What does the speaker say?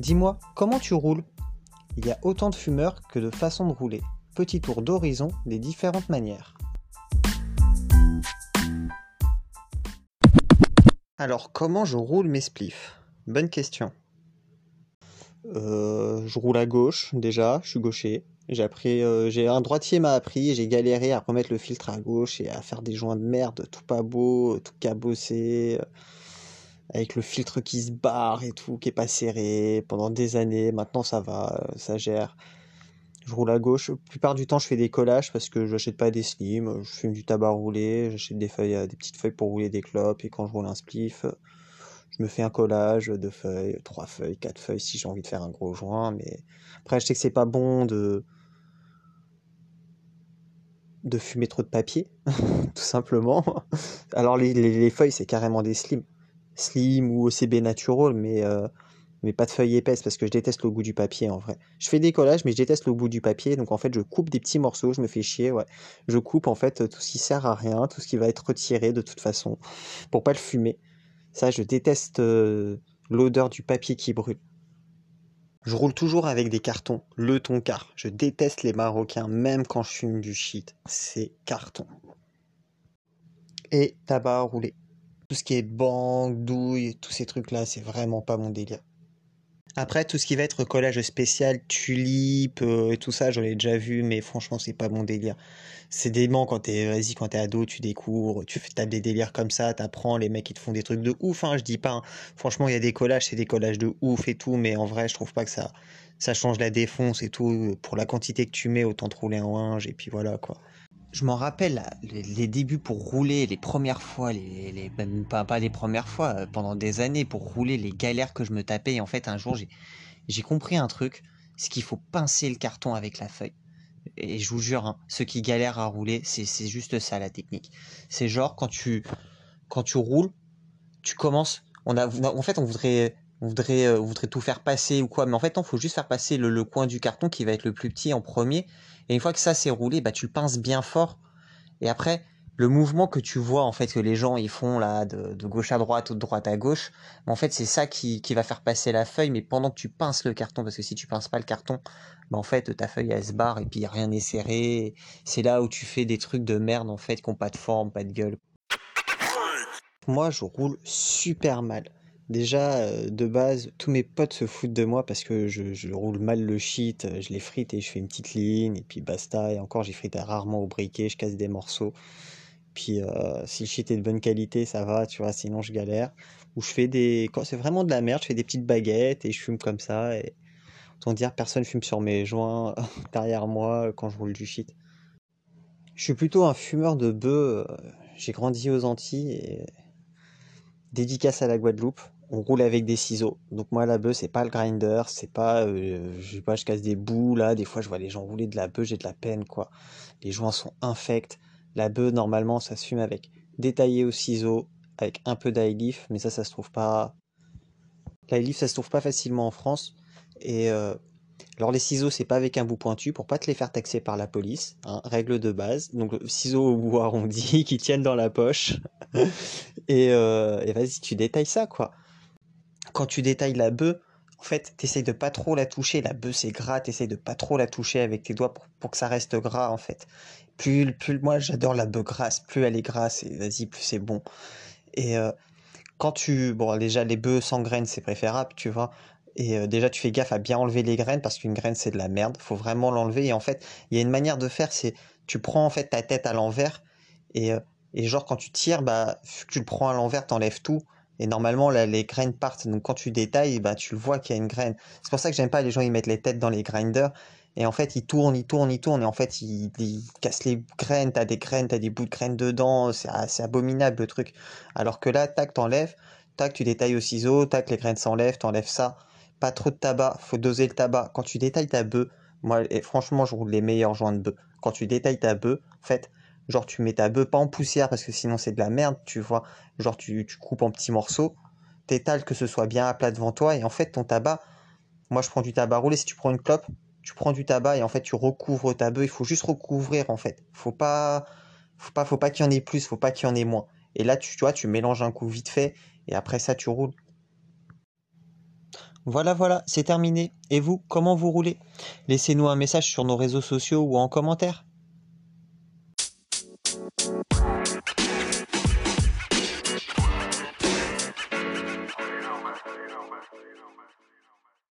Dis-moi, comment tu roules? Il y a autant de fumeurs que de façons de rouler. Petit tour d'horizon des différentes manières. Alors, comment je roule mes spliffs? Bonne question. Euh, je roule à gauche déjà, je suis gaucher. J'ai appris, euh, j'ai un droitier m'a appris, j'ai galéré à remettre le filtre à gauche et à faire des joints de merde, tout pas beau, tout cabossé, avec le filtre qui se barre et tout, qui est pas serré pendant des années. Maintenant ça va, ça gère. Je roule à gauche. La plupart du temps, je fais des collages parce que je n'achète pas des slims. Je fume du tabac roulé. J'achète des feuilles, des petites feuilles pour rouler des clopes. Et quand je roule un spliff, je me fais un collage de feuilles, trois feuilles, quatre feuilles si j'ai envie de faire un gros joint. Mais après, je sais que c'est pas bon de de fumer trop de papier, tout simplement. Alors les, feuilles, c'est carrément des slims. Slim ou OCB natural, mais, euh, mais pas de feuilles épaisses parce que je déteste le goût du papier en vrai. Je fais des collages, mais je déteste le goût du papier. Donc en fait, je coupe des petits morceaux, je me fais chier. Je coupe en fait tout ce qui sert à rien, tout ce qui va être retiré de toute façon, pour pas le fumer. Ça, je déteste euh, l'odeur du papier qui brûle. Je roule toujours avec des cartons, le toncar. Je déteste les Marocains, même quand je fume du shit. C'est carton. Et tabac à rouler. Tout ce qui est banque, douille, tous ces trucs-là, c'est vraiment pas mon délire. Après, tout ce qui va être collage spécial, tulipe euh, et tout ça, j'en ai déjà vu, mais franchement, c'est pas mon délire. C'est dément quand t'es, vas-y, quand t'es ado, tu découvres, tu fais, des délires comme ça, t'apprends, les mecs, ils te font des trucs de ouf, hein, je dis pas. Hein. Franchement, il y a des collages, c'est des collages de ouf et tout, mais en vrai, je trouve pas que ça, ça change la défonce et tout. Pour la quantité que tu mets, autant te rouler en linge, et puis voilà, quoi je m'en rappelle les, débuts pour rouler, les premières fois, les, les pas, pas les premières fois, euh, pendant des années pour rouler, les galères que je me tapais. Et en fait, un jour, j'ai compris un truc, c'est qu'il faut pincer le carton avec la feuille. Et je vous jure, hein, ceux qui galèrent à rouler, c'est juste ça la technique. C'est genre quand tu quand tu roules, tu commences. On a, en fait, on voudrait on voudrait, euh, tout faire passer ou quoi, mais en fait, il faut juste faire passer le, coin du carton qui va être le plus petit en premier. Et une fois que ça s'est roulé, bah, tu le pinces bien fort. Et après, le mouvement que tu vois, en fait, que les gens ils font là, de, gauche à droite ou de droite à gauche, en fait, c'est ça qui, va faire passer la feuille, mais pendant que tu pinces le carton, parce que si tu pinces pas le carton, bah, en fait, ta feuille, elle se barre et puis rien n'est serré. C'est là où tu fais des trucs de merde, en fait, qui n'ont pas de forme, pas de gueule. Moi, je roule super mal. Déjà, euh, de base, tous mes potes se foutent de moi parce que je, roule mal le shit, euh, je les frite et je fais une petite ligne, et puis basta. Et encore, j'y frite rarement au briquet, je casse des morceaux. Puis euh, si le shit est de bonne qualité, ça va, tu vois, sinon je galère. Ou je fais des. Quand c'est vraiment de la merde, je fais des petites baguettes et je fume comme ça. Et autant dire, personne fume sur mes joints derrière moi quand je roule du shit. Je suis plutôt un fumeur de bœuf. J'ai grandi aux Antilles et dédicace à la Guadeloupe on roule avec des ciseaux. Donc moi la bœuf c'est pas le grinder, c'est pas euh, je sais pas je casse des bouts là, des fois je vois les gens rouler de la bœuf, j'ai de la peine quoi. Les joints sont infects. La bœuf normalement ça se fume avec détaillé au ciseau avec un peu leaf mais ça ça se trouve pas leaf ça se trouve pas facilement en France et euh, alors les ciseaux c'est pas avec un bout pointu pour pas te les faire taxer par la police, hein, règle de base. Donc ciseaux au bout arrondi qui tiennent dans la poche et, euh, et vas-y tu détailles ça quoi quand tu détailles la bœuf, en fait, t'essayes de pas trop la toucher. La bœuf, c'est gras, t'essayes de pas trop la toucher avec tes doigts pour, que ça reste gras, en fait. Plus, plus moi, j'adore la bœuf grasse. Plus elle est grasse, vas-y, plus c'est bon. Et euh, quand tu... Bon, déjà, les bœufs sans graines, c'est préférable, tu vois. Et euh, déjà, tu fais gaffe à bien enlever les graines, parce qu'une graine, c'est de la merde. Faut vraiment l'enlever. Et en fait, il y a une manière de faire, c'est... Tu prends, en fait, ta tête à l'envers, et, euh, et genre, quand tu tires, bah, tu le prends à l'envers, t'enlèves tout et normalement, là, les graines partent. Donc, quand tu détailles, bah, tu le vois qu'il y a une graine. C'est pour ça que j'aime pas les gens, ils mettent les têtes dans les grinders. Et en fait, ils tournent, ils tournent, ils tournent. Et en fait, ils, cassent les graines. T'as des graines, t'as des bouts de graines dedans. C'est abominable le truc. Alors que là, tac, t'enlèves. Tac, tu détailles au ciseau. Tac, les graines s'enlèvent. T'enlèves ça. Pas trop de tabac. Faut doser le tabac. Quand tu détailles ta bœuf, moi, et franchement, je roule les meilleurs joints de bœuf. Quand tu détailles ta bœuf, en fait, Genre, tu mets ta bœuf pas en poussière parce que sinon c'est de la merde, tu vois. Genre, tu, coupes en petits morceaux, t'étales que ce soit bien à plat devant toi et en fait, ton tabac, moi je prends du tabac roulé. Si tu prends une clope, tu prends du tabac et en fait, tu recouvres ta bœuf. Il faut juste recouvrir en fait. Faut pas, faut pas, faut pas qu'il y en ait plus, faut pas qu'il y en ait moins. Et là, tu, tu vois, tu mélanges un coup vite fait et après ça, tu roules. Voilà, voilà, c'est terminé. Et vous, comment vous roulez? Laissez-nous un message sur nos réseaux sociaux ou en commentaire. Brad.